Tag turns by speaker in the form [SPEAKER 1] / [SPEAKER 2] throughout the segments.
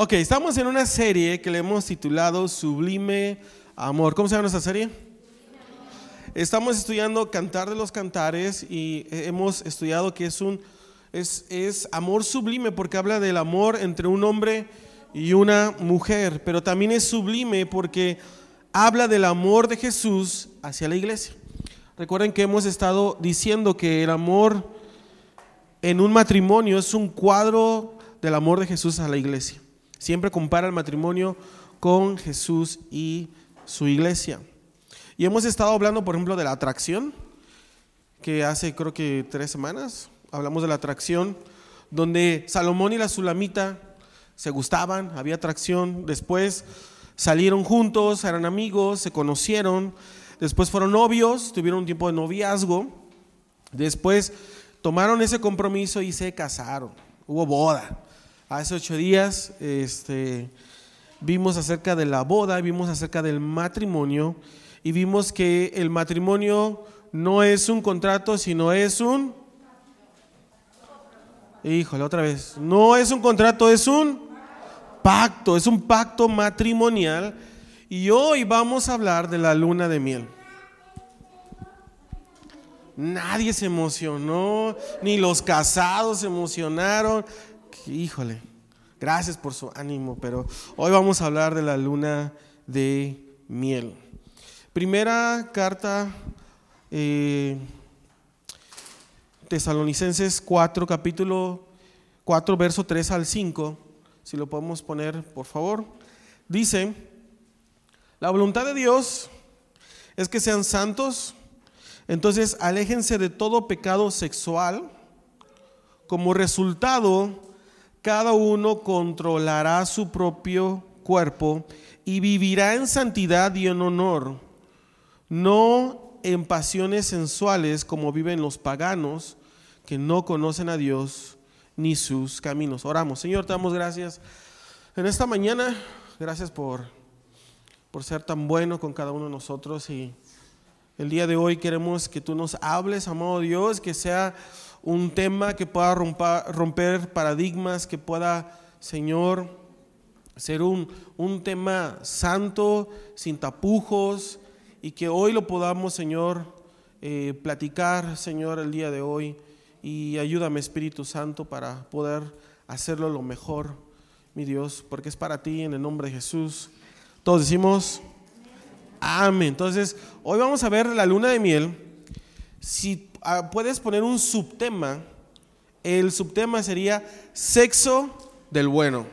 [SPEAKER 1] Ok, estamos en una serie que le hemos titulado Sublime Amor. ¿Cómo se llama nuestra serie? Estamos estudiando Cantar de los Cantares y hemos estudiado que es un es, es amor sublime porque habla del amor entre un hombre y una mujer, pero también es sublime porque habla del amor de Jesús hacia la iglesia. Recuerden que hemos estado diciendo que el amor en un matrimonio es un cuadro del amor de Jesús a la iglesia. Siempre compara el matrimonio con Jesús y su iglesia. Y hemos estado hablando, por ejemplo, de la atracción, que hace creo que tres semanas hablamos de la atracción, donde Salomón y la Sulamita se gustaban, había atracción, después salieron juntos, eran amigos, se conocieron, después fueron novios, tuvieron un tiempo de noviazgo, después tomaron ese compromiso y se casaron, hubo boda. Hace ocho días este, vimos acerca de la boda, vimos acerca del matrimonio y vimos que el matrimonio no es un contrato, sino es un... Híjole, otra vez. No es un contrato, es un pacto, es un pacto matrimonial. Y hoy vamos a hablar de la luna de miel. Nadie se emocionó, ni los casados se emocionaron. Híjole, gracias por su ánimo, pero hoy vamos a hablar de la luna de miel. Primera carta, eh, Tesalonicenses 4, capítulo 4, verso 3 al 5 si lo podemos poner, por favor. Dice, la voluntad de Dios es que sean santos, entonces aléjense de todo pecado sexual. Como resultado, cada uno controlará su propio cuerpo y vivirá en santidad y en honor, no en pasiones sensuales como viven los paganos que no conocen a Dios ni sus caminos. Oramos. Señor, te damos gracias en esta mañana. Gracias por, por ser tan bueno con cada uno de nosotros. Y el día de hoy queremos que tú nos hables, amado Dios, que sea un tema que pueda romper paradigmas, que pueda, Señor, ser un, un tema santo, sin tapujos, y que hoy lo podamos, Señor, eh, platicar, Señor, el día de hoy y ayúdame Espíritu Santo para poder hacerlo lo mejor, mi Dios, porque es para ti en el nombre de Jesús. Todos decimos, amén. Entonces, hoy vamos a ver la luna de miel. Si puedes poner un subtema, el subtema sería sexo del bueno.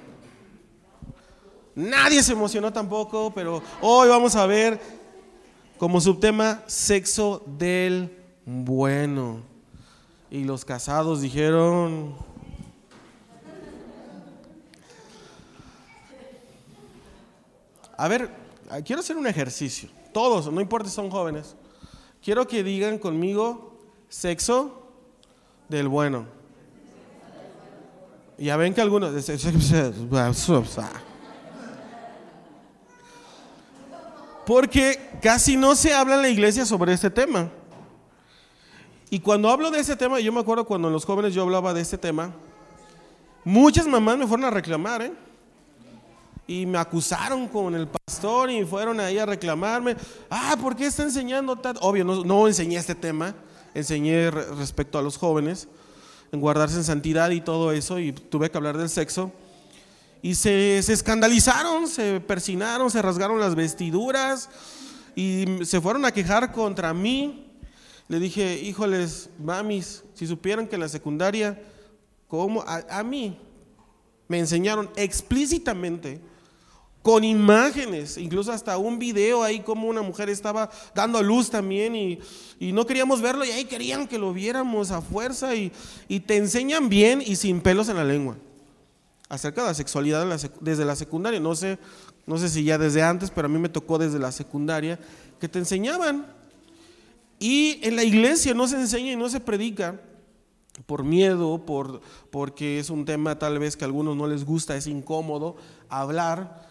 [SPEAKER 1] Nadie se emocionó tampoco, pero hoy vamos a ver como subtema sexo del bueno. Y los casados dijeron, a ver, quiero hacer un ejercicio. Todos, no importa si son jóvenes. Quiero que digan conmigo sexo del bueno. Ya ven que algunos... Porque casi no se habla en la iglesia sobre este tema. Y cuando hablo de ese tema, yo me acuerdo cuando en los jóvenes yo hablaba de este tema, muchas mamás me fueron a reclamar, ¿eh? Y me acusaron con el pastor y fueron ahí a reclamarme. Ah, ¿por qué está enseñando tal? Obvio, no enseñé este tema, enseñé respecto a los jóvenes, en guardarse en santidad y todo eso, y tuve que hablar del sexo. Y se, se escandalizaron, se persinaron, se rasgaron las vestiduras y se fueron a quejar contra mí le dije, híjoles, mamis, si supieran que en la secundaria, como a, mí me enseñaron explícitamente, con imágenes, incluso hasta un video ahí como una mujer estaba dando a luz también y, no queríamos verlo y ahí querían que lo viéramos a fuerza y, te enseñan bien y sin pelos en la lengua acerca de la sexualidad desde la secundaria. No sé, no sé si ya desde antes, pero a mí me tocó desde la secundaria que te enseñaban y en la iglesia no se enseña y no se predica por miedo, por, porque es un tema tal vez que a algunos no les gusta, es incómodo hablar.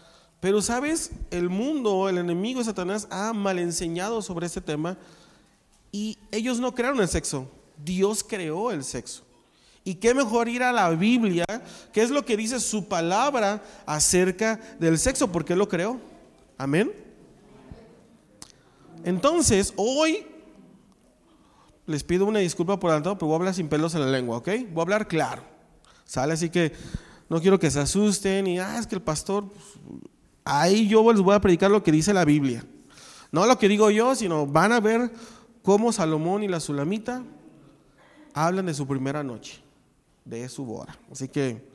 [SPEAKER 1] Pero sabes, el mundo, el enemigo de Satanás ha mal enseñado sobre este tema y ellos no crearon el sexo, Dios creó el sexo. Y qué mejor ir a la Biblia, qué es lo que dice su palabra acerca del sexo, porque lo creo. Amén. Entonces, hoy les pido una disculpa por adelantado, pero voy a hablar sin pelos en la lengua, ¿ok? Voy a hablar claro. ¿Sale? Así que no quiero que se asusten y, ah, es que el pastor, pues, ahí yo les voy a predicar lo que dice la Biblia. No lo que digo yo, sino van a ver cómo Salomón y la Sulamita hablan de su primera noche, de su boda. Así que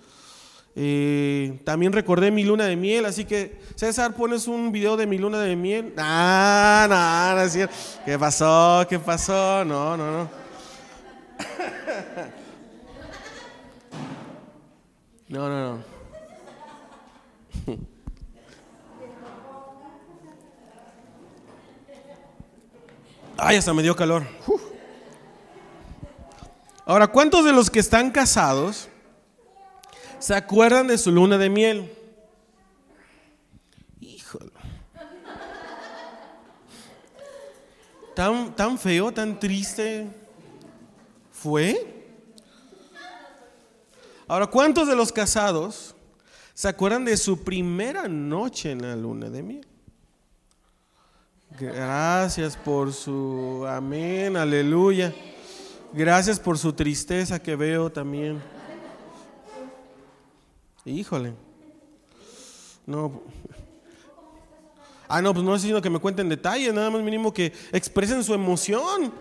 [SPEAKER 1] eh, también recordé mi luna de miel, así que César, pones un video de mi luna de miel. Ah, no, no es cierto. ¿Qué pasó? ¿Qué pasó? No, no, no. No, no, no. Ay, hasta me dio calor. Ahora, ¿cuántos de los que están casados se acuerdan de su luna de miel? Híjole. Tan, tan feo, tan triste fue. Ahora, ¿cuántos de los casados se acuerdan de su primera noche en la luna de miel? Gracias por su amén, aleluya. Gracias por su tristeza que veo también. Híjole. No. Ah, no, pues no es sino que me cuenten detalles, nada más mínimo que expresen su emoción.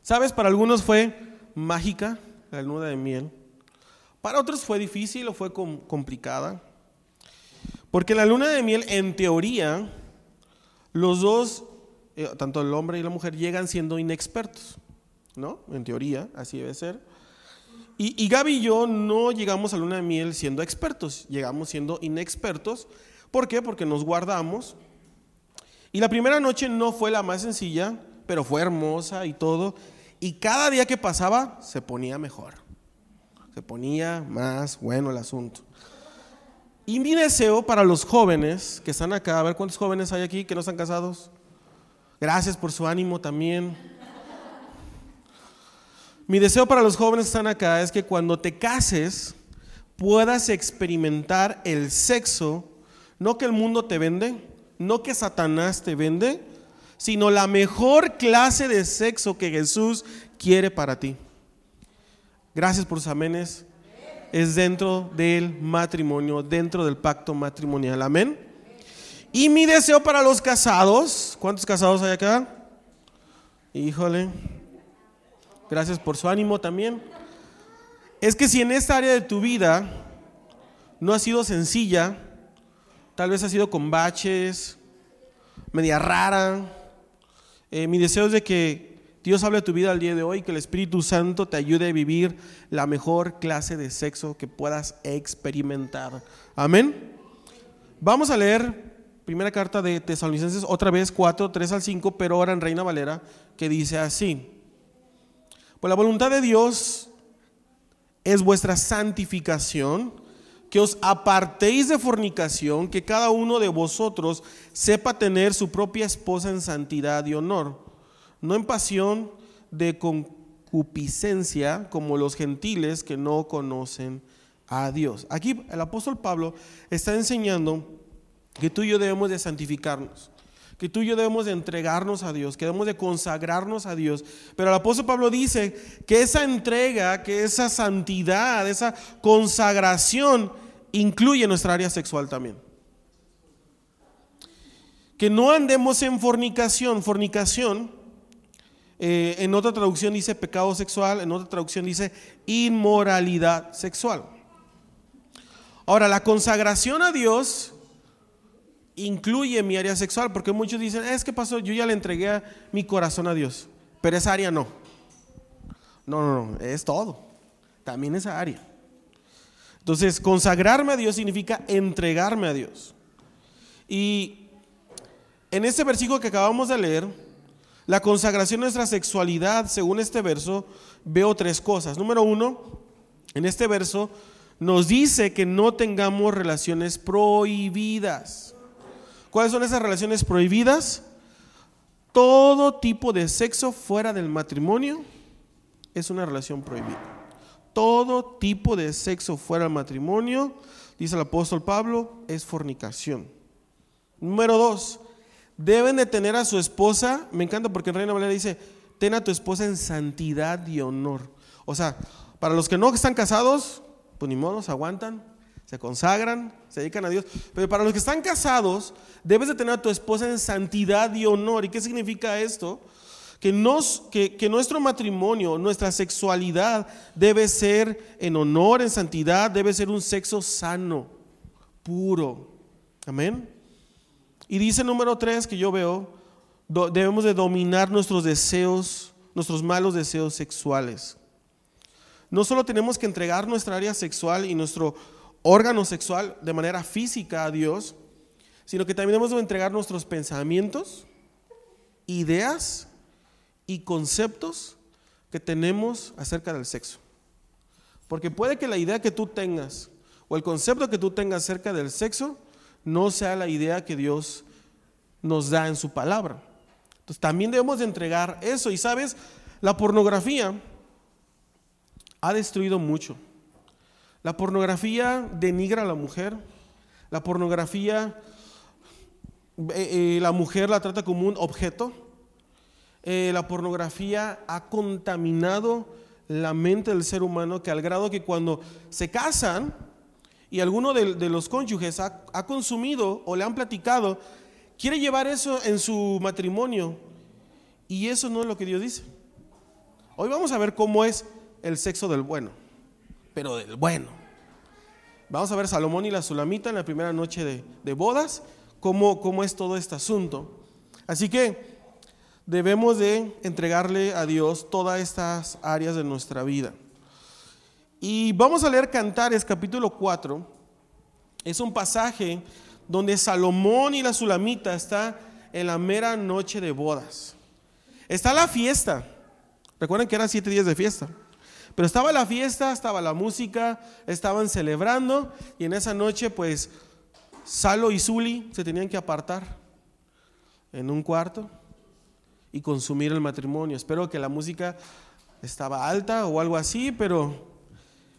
[SPEAKER 1] ¿Sabes? Para algunos fue mágica la luna de miel. Para otros fue difícil o fue complicada. Porque la luna de miel, en teoría, los dos, eh, tanto el hombre y la mujer, llegan siendo inexpertos. ¿No? En teoría, así debe ser. Y, y Gaby y yo no llegamos a luna de miel siendo expertos, llegamos siendo inexpertos. ¿Por qué? Porque nos guardamos. Y la primera noche no fue la más sencilla, pero fue hermosa y todo. Y cada día que pasaba se ponía mejor. Se ponía más bueno el asunto. Y mi deseo para los jóvenes que están acá, a ver cuántos jóvenes hay aquí que no están casados. Gracias por su ánimo también. Mi deseo para los jóvenes que están acá es que cuando te cases puedas experimentar el sexo, no que el mundo te vende, no que Satanás te vende, sino la mejor clase de sexo que Jesús quiere para ti. Gracias por sus amenes es dentro del matrimonio, dentro del pacto matrimonial. Amén. Y mi deseo para los casados, ¿cuántos casados hay acá? Híjole. Gracias por su ánimo también. Es que si en esta área de tu vida no ha sido sencilla, tal vez ha sido con baches, media rara, eh, mi deseo es de que Dios hable a tu vida al día de hoy, que el Espíritu Santo te ayude a vivir la mejor clase de sexo que puedas experimentar. Amén. Vamos a leer primera carta de Tesalonicenses, otra vez 4, 3 al 5, pero ahora en Reina Valera, que dice así. Pues la voluntad de Dios es vuestra santificación, que os apartéis de fornicación, que cada uno de vosotros sepa tener su propia esposa en santidad y honor no en pasión de concupiscencia como los gentiles que no conocen a Dios. Aquí el apóstol Pablo está enseñando que tú y yo debemos de santificarnos, que tú y yo debemos de entregarnos a Dios, que debemos de consagrarnos a Dios. Pero el apóstol Pablo dice que esa entrega, que esa santidad, esa consagración incluye nuestra área sexual también. Que no andemos en fornicación. Fornicación eh, en otra traducción dice pecado sexual, en otra traducción dice inmoralidad sexual. Ahora, la consagración a Dios incluye mi área sexual, porque muchos dicen, es que pasó, yo ya le entregué mi corazón a Dios, pero esa área no. No, no, no, es todo. También esa área. Entonces, consagrarme a Dios significa entregarme a Dios. Y en este versículo que acabamos de leer, la consagración de nuestra sexualidad, según este verso, veo tres cosas. Número uno, en este verso nos dice que no tengamos relaciones prohibidas. ¿Cuáles son esas relaciones prohibidas? todo tipo de sexo fuera del matrimonio es una relación prohibida. Todo tipo de sexo fuera del matrimonio, dice el apóstol Pablo, es fornicación. Número dos, deben de tener a su esposa, me encanta porque en Reina Valera dice, ten a tu esposa en santidad y honor. O sea, para los que no están casados, pues ni modo, se aguantan, se consagran, se dedican a Dios. Pero para los que están casados, debes de tener a tu esposa en santidad y honor. ¿Y qué significa esto? Que, que, nuestro matrimonio, nuestra sexualidad debe ser en honor, en santidad, debe ser un sexo sano, puro. Amén. Y dice número tres que yo veo, debemos de dominar nuestros deseos, nuestros malos deseos sexuales. No solo tenemos que entregar nuestra área sexual y nuestro órgano sexual de manera física a Dios, sino que también debemos de entregar nuestros pensamientos, ideas y conceptos que tenemos acerca del sexo. Porque puede que la idea que tú tengas o el concepto que tú tengas acerca del sexo no sea la idea que Dios nos da en su palabra. Entonces también debemos de entregar eso. Y sabes, la pornografía ha destruido mucho. La pornografía denigra a la mujer. La pornografía, eh, eh, la mujer la trata como un objeto. Eh, la pornografía ha contaminado la mente del ser humano que al grado que cuando se casan y alguno de, los cónyuges ha, consumido o le han platicado, quiere llevar eso en su matrimonio y eso no es lo que Dios dice. Hoy vamos a ver cómo es el sexo del bueno, pero del bueno. Vamos a ver Salomón y la Sulamita en la primera noche de, bodas, cómo, cómo es todo este asunto. Así que debemos de entregarle a Dios todas estas áreas de nuestra vida. Y vamos a leer Cantares capítulo 4. Es un pasaje donde Salomón y la Sulamita está en la mera noche de bodas. Está la fiesta. Recuerden que eran siete días de fiesta. Pero estaba la fiesta, estaba la música, estaban celebrando y en esa noche pues Salo y Zuli se tenían que apartar en un cuarto y consumir el matrimonio. Espero que la música estaba alta o algo así, pero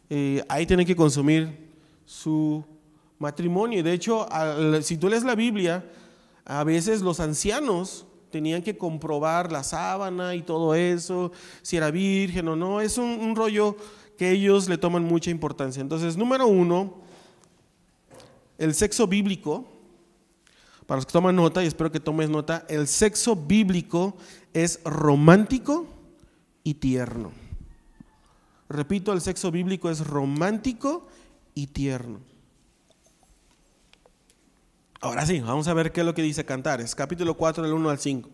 [SPEAKER 1] eh, ahí tienen que consumir su matrimonio. De hecho, si tú lees la Biblia, a veces los ancianos tenían que comprobar la sábana y todo eso, si era virgen o no. Es un, rollo que ellos le toman mucha importancia. Entonces, número uno, el sexo bíblico, para los que toman nota, y espero que tomes nota, el sexo bíblico es romántico y tierno. Repito, el sexo bíblico es romántico y tierno. Ahora sí, vamos a ver qué es lo que dice Cantares, capítulo 4 del 1 al 5.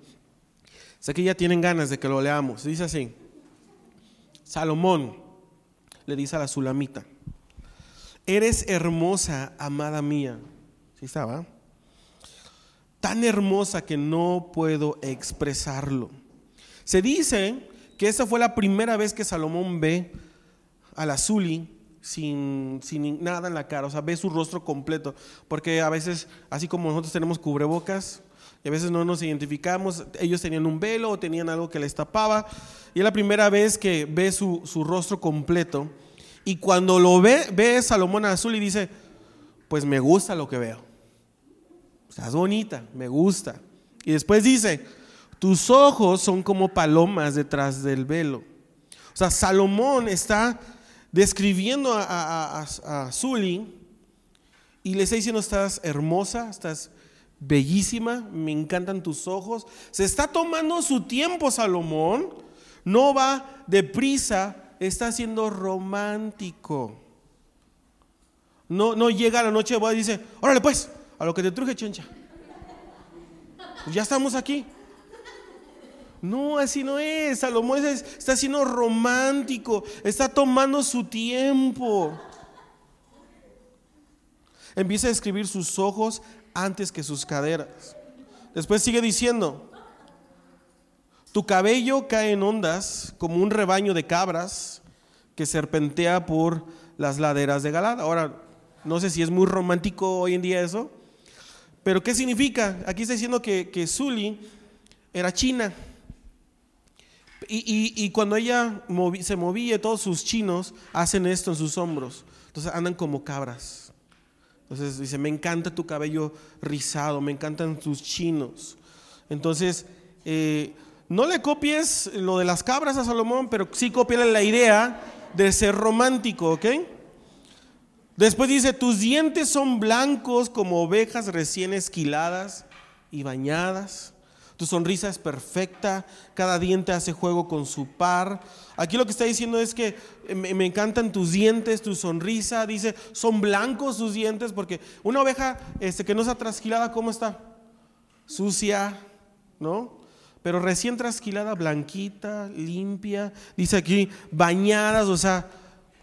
[SPEAKER 1] Sé que ya tienen ganas de que lo leamos. Dice así, Salomón le dice a la Sulamita, eres hermosa, amada mía. ¿Sí estaba? Tan hermosa que no puedo expresarlo. Se dice que esa fue la primera vez que Salomón ve a la Zuli sin, sin nada en la cara, o sea, ve su rostro completo, porque a veces, así como nosotros tenemos cubrebocas, y a veces no nos identificamos, ellos tenían un velo o tenían algo que les tapaba, y es la primera vez que ve su, su rostro completo, y cuando lo ve, ve Salomón Azul y dice, pues me gusta lo que veo, estás bonita, me gusta, y después dice, tus ojos son como palomas detrás del velo. O sea, Salomón está describiendo a, a, y le está diciendo, estás hermosa, estás bellísima, me encantan tus ojos. Se está tomando su tiempo Salomón, no va deprisa, está siendo romántico. No, no llega a la noche y dice, órale pues, a lo que te truje chencha. Ya estamos aquí. No, así no es. Salomón está siendo romántico, está tomando su tiempo. Empieza a escribir sus ojos antes que sus caderas. Después sigue diciendo, tu cabello cae en ondas como un rebaño de cabras que serpentea por las laderas de Galad. Ahora, no sé si es muy romántico hoy en día eso, pero ¿qué significa? Aquí está diciendo que, que Zuli era china. Y, cuando ella se movía, todos sus chinos hacen esto en sus hombros. Entonces andan como cabras. Entonces dice, me encanta tu cabello rizado, me encantan tus chinos. Entonces, eh, no le copies lo de las cabras a Salomón, pero sí copiale la idea de ser romántico, ¿ok? Después dice, tus dientes son blancos como ovejas recién esquiladas y bañadas. Tu sonrisa es perfecta, cada diente hace juego con su par. Aquí lo que está diciendo es que me, encantan tus dientes, tu sonrisa. Dice, son blancos tus dientes, porque una oveja este, que no está trasquilada, ¿cómo está? Sucia, ¿no? Pero recién trasquilada, blanquita, limpia. Dice aquí, bañadas, o sea,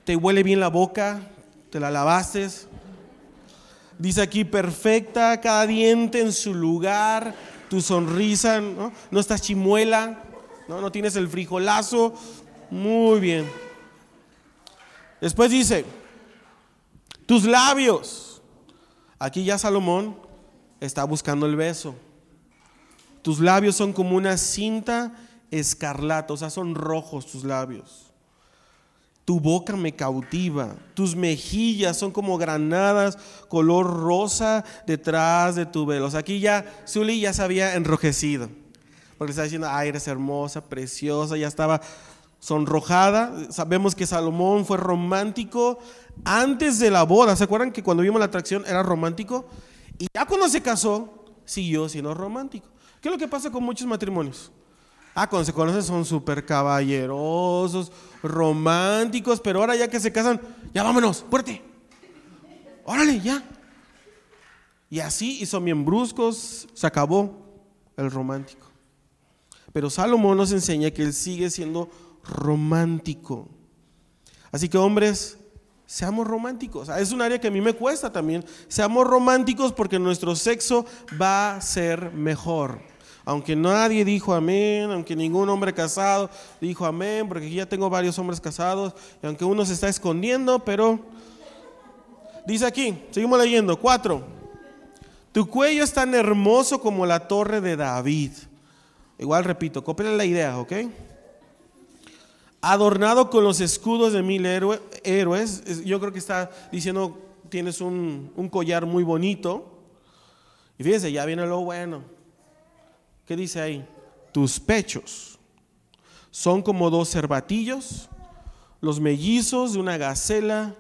[SPEAKER 1] te huele bien la boca, te la lavaste. Dice aquí, perfecta, cada diente en su lugar, tu sonrisa, ¿no? No estás chimuela, ¿no? No tienes el frijolazo. Muy bien. Después dice, tus labios. Aquí ya Salomón está buscando el beso. Tus labios son como una cinta escarlata, o sea, son rojos tus labios. Tu boca me cautiva, tus mejillas son como granadas color rosa detrás de tu velo. aquí ya Zully ya se había enrojecido, porque está diciendo, ay, eres hermosa, preciosa, ya estaba sonrojada. Sabemos que Salomón fue romántico antes de la boda. ¿Se acuerdan que cuando vimos la atracción era romántico? Y ya cuando se casó, siguió siendo romántico. ¿Qué es lo que pasa con muchos matrimonios? Ah, cuando se conocen son súper caballerosos, románticos, pero ahora ya que se casan, ya vámonos, fuerte. Órale, ya. Y así, y son bien bruscos, se acabó el romántico. Pero Salomón nos enseña que él sigue siendo romántico. Así que hombres, seamos románticos. Ah, es un área que a mí me cuesta también. Seamos románticos porque nuestro sexo va a ser mejor. Aunque nadie dijo amén, aunque ningún hombre casado dijo amén, porque aquí ya tengo varios hombres casados, y aunque uno se está escondiendo, pero dice aquí, seguimos leyendo, cuatro, tu cuello es tan hermoso como la torre de David. Igual repito, cópiale la idea, ¿ok? Adornado con los escudos de mil héroes, yo creo que está diciendo, tienes un, un collar muy bonito. Y fíjense, ya viene lo bueno. ¿Qué dice ahí? Tus pechos son como dos cervatillos, los mellizos de una gacela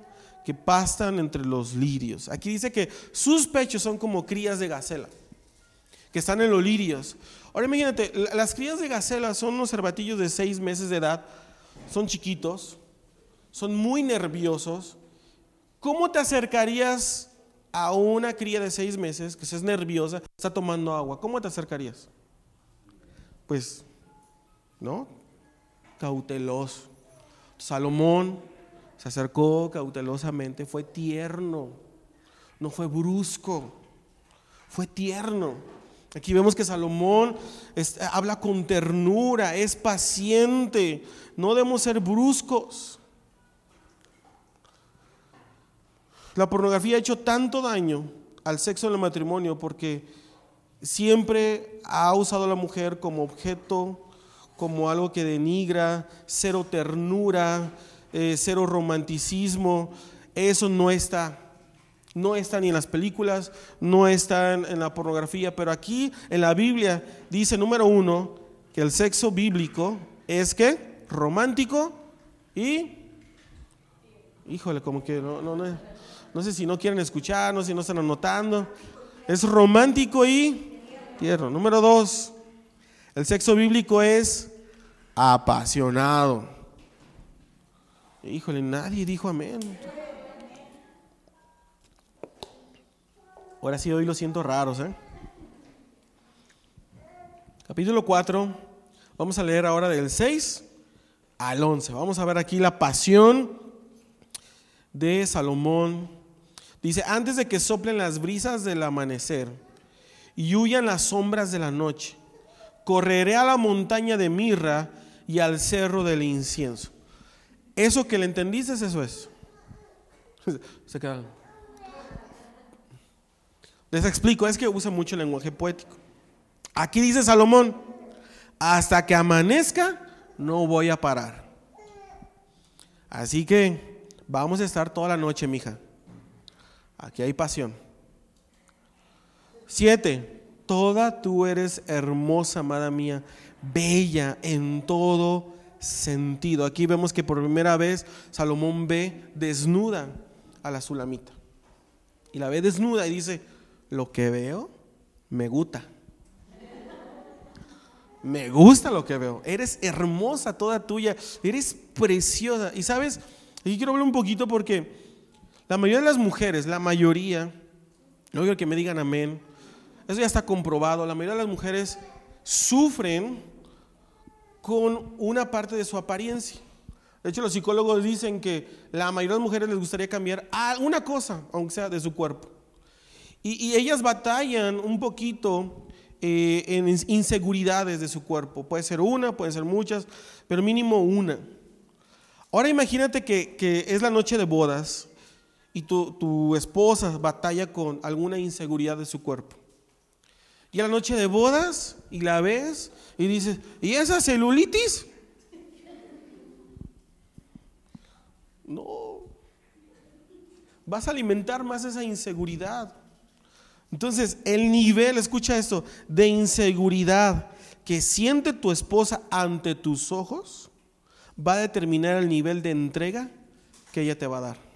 [SPEAKER 1] que pastan entre los lirios. Aquí dice que sus pechos son como crías de gacela, que están en los lirios. Ahora imagínate, las crías de gacela son unos cervatillos de seis meses de edad, son chiquitos, son muy nerviosos. ¿Cómo te acercarías a una cría de seis meses que es nerviosa, está tomando agua? ¿Cómo te acercarías? Pues, ¿no? Cauteloso. Salomón se acercó cautelosamente, fue tierno, no fue brusco, fue tierno. Aquí vemos que Salomón habla con ternura, es paciente, no debemos ser bruscos. La pornografía ha hecho tanto daño al sexo en el matrimonio porque siempre ha usado a la mujer como objeto, como algo que denigra, cero ternura, eh, cero romanticismo. Eso no está. No está ni en las películas, no está en, la pornografía, pero aquí en la Biblia dice, número uno, que el sexo bíblico es que romántico y, híjole, como que no, no, no, no sé si no quieren escuchar, no sé si no están anotando, es romántico y Número dos, el sexo bíblico es apasionado. Híjole, nadie dijo amén. Ahora sí, hoy lo siento raros. ¿eh? Capítulo 4, vamos a leer ahora del 6 al 11. Vamos a ver aquí la pasión de Salomón. Dice, antes de que soplen las brisas del amanecer y huyan las sombras de la noche. Correré a la montaña de mirra y al cerro del incienso. Eso que le entendiste, eso es. Se Les explico, es que usa mucho el lenguaje poético. Aquí dice Salomón, Hasta que amanezca, no voy a parar. Así que vamos a estar toda la noche, mija. Aquí hay pasión. Siete, toda tú eres hermosa, amada mía, bella en todo sentido. Aquí vemos que por primera vez Salomón ve desnuda a la Sulamita. Y la ve desnuda y dice, lo que veo me gusta. Me gusta lo que veo. Eres hermosa toda tuya. Eres preciosa. Y sabes, aquí quiero hablar un poquito porque la mayoría de las mujeres, la mayoría, no quiero que me digan amén, eso ya está comprobado, la mayoría de las mujeres sufren con una parte de su apariencia. De hecho, los psicólogos dicen que la mayoría de las mujeres les gustaría cambiar alguna cosa, aunque sea de su cuerpo. Y, ellas batallan un poquito eh, en inseguridades de su cuerpo. Puede ser una, puede ser muchas, pero mínimo una. Ahora imagínate que es la noche de bodas y tu, tu, esposa batalla con alguna inseguridad de su cuerpo. Y a la noche de bodas y la ves y dices, ¿y esa celulitis? No. Vas a alimentar más esa inseguridad. Entonces, el nivel, escucha esto, de inseguridad que siente tu esposa ante tus ojos va a determinar el nivel de entrega que ella te va a dar.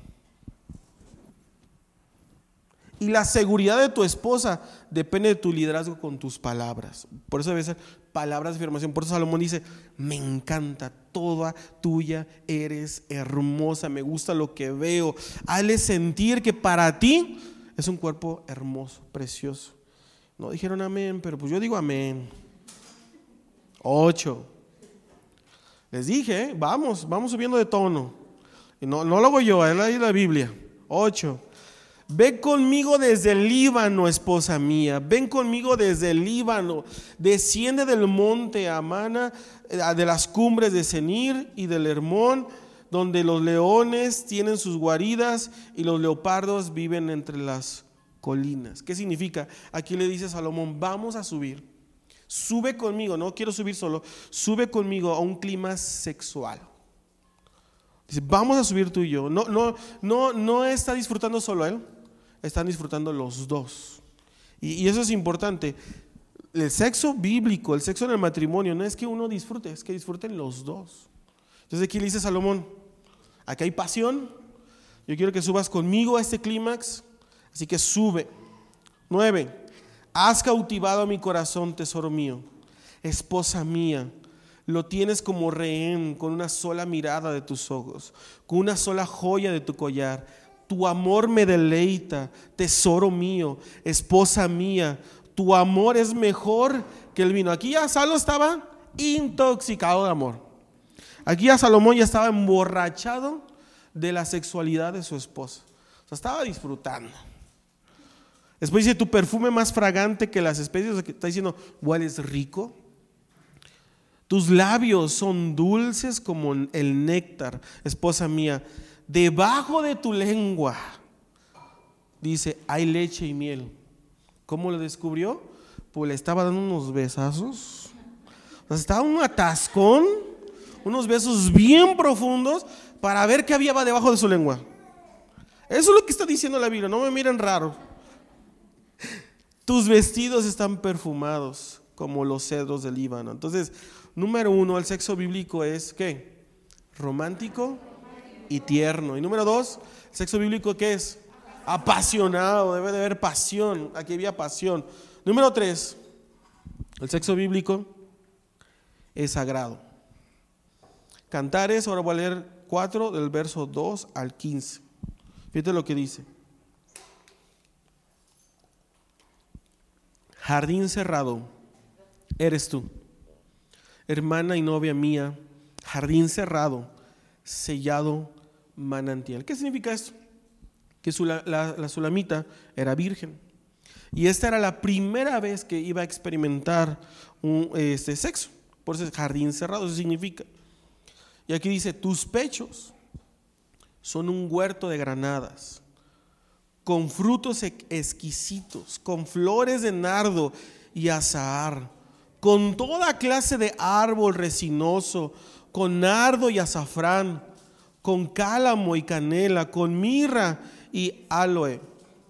[SPEAKER 1] Y la seguridad de tu esposa depende de tu liderazgo con tus palabras. Por eso debe ser palabras de afirmación. Por eso Salomón dice, me encanta, toda tuya eres hermosa, me gusta lo que veo. Hazle sentir que para ti es un cuerpo hermoso, precioso. No dijeron amén, pero pues yo digo amén. Ocho. Les dije, ¿eh? vamos, vamos subiendo de tono. No, lo hago yo, es la Biblia. Ocho. Ven conmigo desde el Líbano, esposa mía. Ven conmigo desde el Líbano. Desciende del monte Amana, eh, de las cumbres de Senir y del Hermón, donde los leones tienen sus guaridas y los leopardos viven entre las colinas. ¿Qué significa? Aquí le dice Salomón, vamos a subir. Sube conmigo, no quiero subir solo, sube conmigo a un clima sexual. Dice, vamos a subir tú y yo. No, no, no, no está disfrutando solo él están disfrutando los dos. Y, eso es importante. El sexo bíblico, el sexo en el matrimonio, no es que uno disfrute, es que disfruten los dos. Entonces aquí le dice Salomón, aquí hay pasión, yo quiero que subas conmigo a este clímax, así que sube. Nueve, has cautivado mi corazón, tesoro mío, esposa mía, lo tienes como rehén con una sola mirada de tus ojos, con una sola joya de tu collar tu amor me deleita, tesoro mío, esposa mía. Tu amor es mejor que el vino. Aquí ya Salo estaba intoxicado de amor. Aquí ya Salomón ya estaba emborrachado de la sexualidad de su esposa. O sea, estaba disfrutando. Después dice, tu perfume más fragante que las especies, está diciendo, hueles rico. Tus labios son dulces como el néctar, esposa mía debajo de tu lengua, dice, hay leche y miel. ¿Cómo lo descubrió? Pues le estaba dando unos besazos. O estaba un atascón, unos besos bien profundos para ver qué había debajo de su lengua. Eso es lo que está diciendo la Biblia, no me miren raro. Tus vestidos están perfumados como los cedros del Líbano. Entonces, número uno, el sexo bíblico es ¿qué? Romántico, y tierno. Y número dos, el sexo bíblico ¿qué es? Apasionado, debe de haber pasión. Aquí había pasión. Número tres, el sexo bíblico es sagrado. Cantares, ahora voy a leer 4 del verso 2 al 15. Fíjate lo que dice. Jardín cerrado, eres tú, hermana y novia mía, jardín cerrado, sellado manantial. ¿Qué significa esto? Que la, Sulamita era virgen. Y esta era la primera vez que iba a experimentar un, este sexo. Por eso es jardín cerrado, eso significa. Y aquí dice, tus pechos son un huerto de granadas, con frutos exquisitos, con flores de nardo y azahar, con toda clase de árbol resinoso, con nardo y azafrán, con cálamo y canela, con mirra y aloe,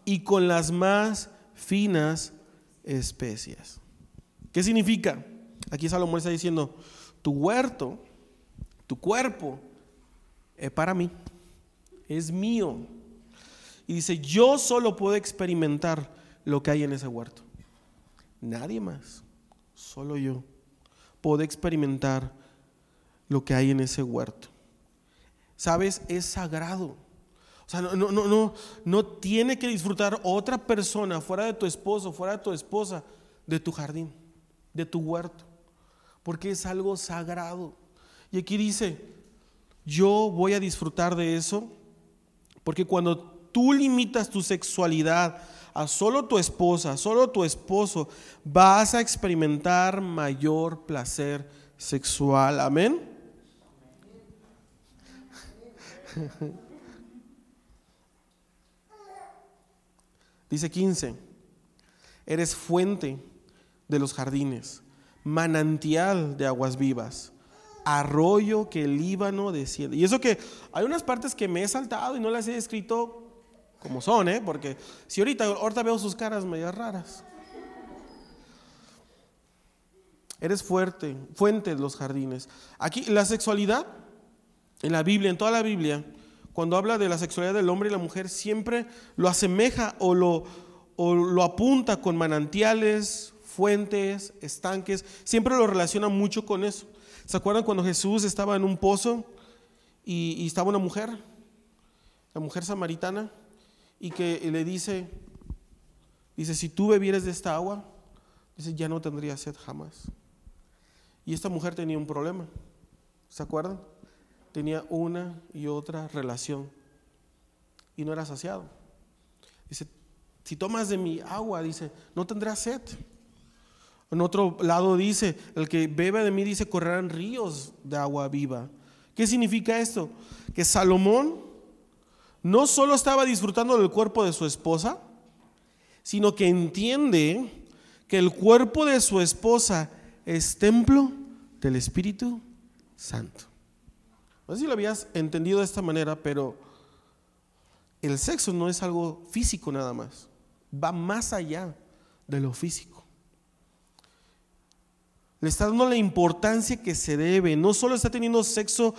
[SPEAKER 1] y con las más finas especias. ¿Qué significa? Aquí Salomón está diciendo, tu huerto, tu cuerpo, es para mí, es mío. Y dice, yo solo puedo experimentar lo que hay en ese huerto. Nadie más, solo yo, puedo experimentar lo que hay en ese huerto. ¿Sabes? Es sagrado. O sea, no, no, no, no tiene que disfrutar otra persona fuera de tu esposo, fuera de tu esposa, de tu jardín, de tu huerto, porque es algo sagrado. Y aquí dice, yo voy a disfrutar de eso, porque cuando tú limitas tu sexualidad a solo tu esposa, solo tu esposo, vas a experimentar mayor placer sexual. Amén. Dice 15, eres fuente de los jardines, manantial de aguas vivas, arroyo que el Líbano desciende. Y eso que hay unas partes que me he saltado y no las he escrito como son, ¿eh? porque si ahorita, ahorita veo sus caras medio raras. Eres fuerte, fuente de los jardines. Aquí la sexualidad, en la Biblia, en toda la Biblia, cuando habla de la sexualidad del hombre y la mujer, siempre lo asemeja o lo, lo apunta con manantiales, fuentes, estanques, siempre lo relaciona mucho con eso. ¿Se acuerdan cuando Jesús estaba en un pozo y, y estaba una mujer, la mujer samaritana, y que le dice, dice, si tú bebieras de esta agua, dice, ya no tendría sed jamás. Y esta mujer tenía un problema, ¿se acuerdan? Tenía una y otra relación y no era saciado. Dice, si tomas de mi agua, dice, no tendrás sed. En otro lado dice, el que bebe de mí, dice, correrán ríos de agua viva. ¿Qué significa esto? Que Salomón no solo estaba disfrutando del cuerpo de su esposa, sino que entiende que el cuerpo de su esposa es templo del Espíritu Santo. No si lo habías entendido de esta manera, pero el sexo no es algo físico nada más. Va más allá de lo físico. Le está dando la importancia que se debe. No solo está teniendo sexo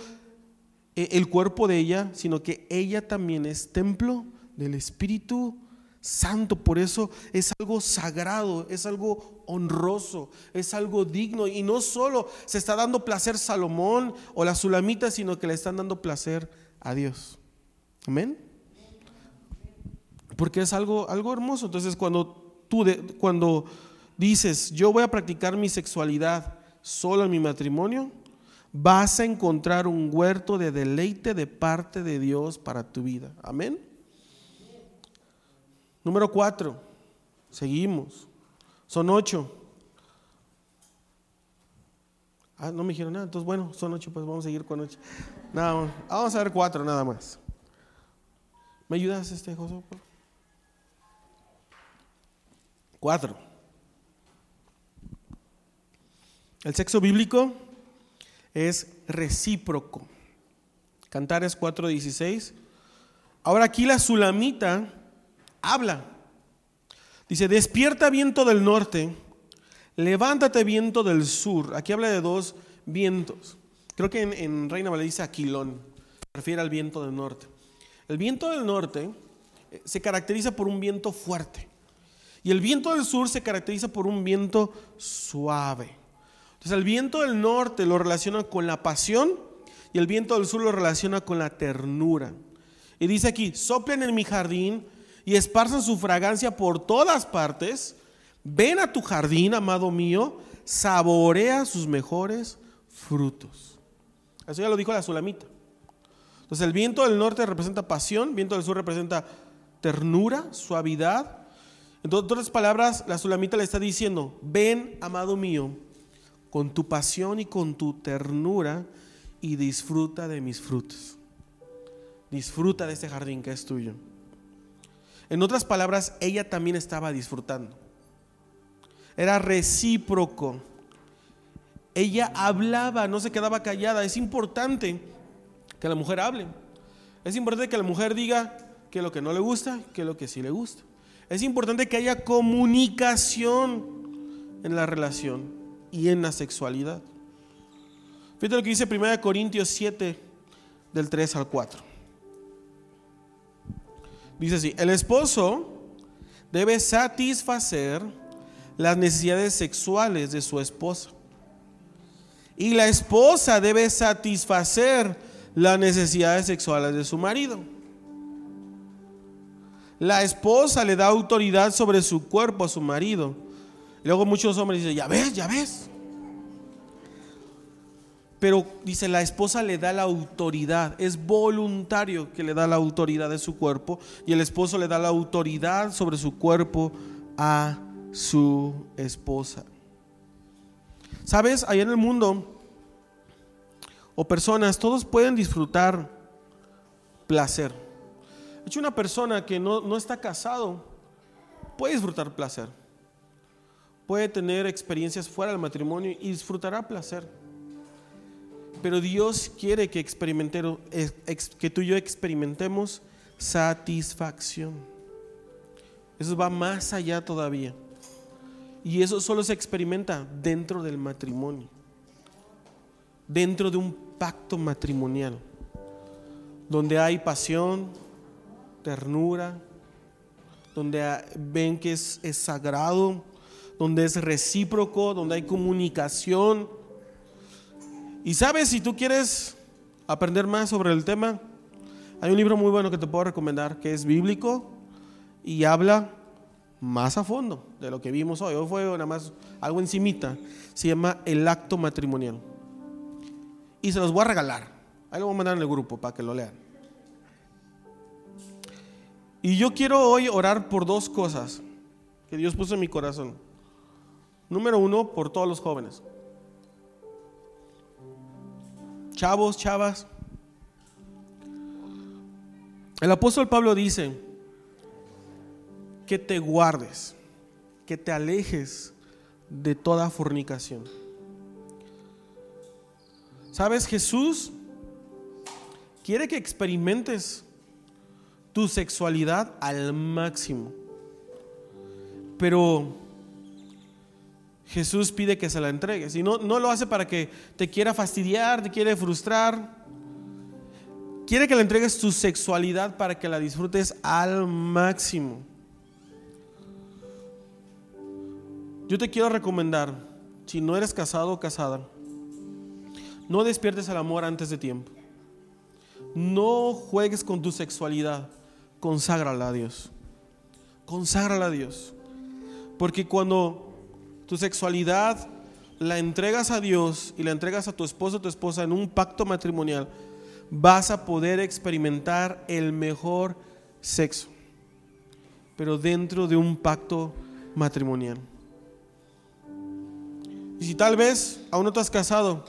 [SPEAKER 1] eh, el cuerpo de ella, sino que ella también es templo del Espíritu santo, por eso es algo sagrado, es algo honroso, es algo digno. Y no solo se está dando placer Salomón o la Sulamita, sino que le están dando placer a Dios. Amén. Porque es algo, algo hermoso. Entonces, cuando tú cuando dices, yo voy a practicar mi sexualidad solo en mi matrimonio, vas a encontrar un huerto de deleite de parte de Dios para tu vida. Amén. Número cuatro, seguimos. Son ocho. Ah, no me dijeron nada, entonces bueno, son ocho, pues vamos a seguir con ocho. Nada, vamos a ver cuatro nada más. ¿Me ayudas, este José? Cuatro. El sexo bíblico es recíproco. Cantares 4:16. Ahora aquí la sulamita habla. Dice, despierta viento del norte, levántate viento del sur. Aquí habla de dos vientos. Creo que en, Reina Valera dice Aquilón, refiere al viento del norte. El viento del norte eh, se caracteriza por un viento fuerte y el viento del sur se caracteriza por un viento suave. Entonces el viento del norte lo relaciona con la pasión y el viento del sur lo relaciona con la ternura. Y dice aquí, soplen en mi jardín y esparzan su fragancia por todas partes, ven a tu jardín, amado mío, saborea sus mejores frutos. Eso ya lo dijo la Sulamita. Entonces el viento del norte representa pasión, el viento del sur representa ternura, suavidad. En otras palabras, la Sulamita le está diciendo, ven, amado mío, con tu pasión y con tu ternura y disfruta de mis frutos. Disfruta de este jardín que es tuyo. En otras palabras, ella también estaba disfrutando. Era recíproco. ella hablaba, no se quedaba callada. Es importante que la mujer hable. Es importante que la mujer diga que lo que no le gusta, que lo que sí le gusta. Es importante que haya comunicación en la relación y en la sexualidad. Fíjate lo que dice 1 Corintios 7, del 3 al 4. Dice así, el esposo debe satisfacer las necesidades sexuales de su esposa. Y la esposa debe satisfacer las necesidades sexuales de su marido. La esposa le da autoridad sobre su cuerpo a su marido. luego muchos hombres dicen, ya ves, ya ves. Pero dice, la esposa le da la autoridad. Es voluntario que le da la autoridad de su cuerpo. Y el esposo le da la autoridad sobre su cuerpo a su esposa. ¿Sabes? Allá en el mundo, o personas, todos pueden disfrutar placer. De hecho, una persona que no, no está casado puede disfrutar placer. Puede tener experiencias fuera del matrimonio y disfrutará placer. Pero Dios quiere que, que tú y yo experimentemos satisfacción. Eso va más allá todavía. Y eso solo se experimenta dentro del matrimonio, dentro de un pacto matrimonial, donde hay pasión, ternura, donde ven que es, es sagrado, donde es recíproco, donde hay comunicación y sabes, si tú quieres aprender más sobre el tema, hay un libro muy bueno que te puedo recomendar que es bíblico y habla más a fondo de lo que vimos hoy. Hoy fue nada más algo encimita. Se llama El acto matrimonial. Y se los voy a regalar. Ahí lo voy a mandar en el grupo para que lo lean. Y yo quiero hoy orar por dos cosas que Dios puso en mi corazón. Número uno, por todos los jóvenes chavos, chavas. El apóstol Pablo dice que te guardes, que te alejes de toda fornicación. ¿Sabes? Jesús quiere que experimentes tu sexualidad al máximo. Pero Jesús pide que se la entregues. Y no, no lo hace para que te quiera fastidiar, te quiere frustrar. Quiere que le entregues tu sexualidad para que la disfrutes al máximo. Yo te quiero recomendar, si no eres casado o casada, no despiertes el amor antes de tiempo. No juegues con tu sexualidad. Conságrala a Dios. Conságrala a Dios. Porque cuando tu sexualidad la entregas a Dios y la entregas a tu esposo o tu esposa en un pacto matrimonial, vas a poder experimentar el mejor sexo, pero dentro de un pacto matrimonial. Y si tal vez aún no te has casado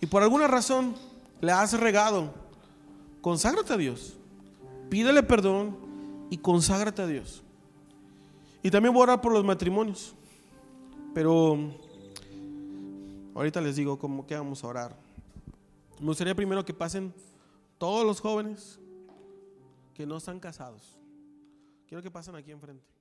[SPEAKER 1] y por alguna razón le has regado, conságrate a Dios, pídele perdón y conságrate a Dios. Y también voy a orar por los matrimonios. Pero ahorita les digo cómo que vamos a orar. Me gustaría primero que pasen todos los jóvenes que no están casados. Quiero que pasen aquí enfrente.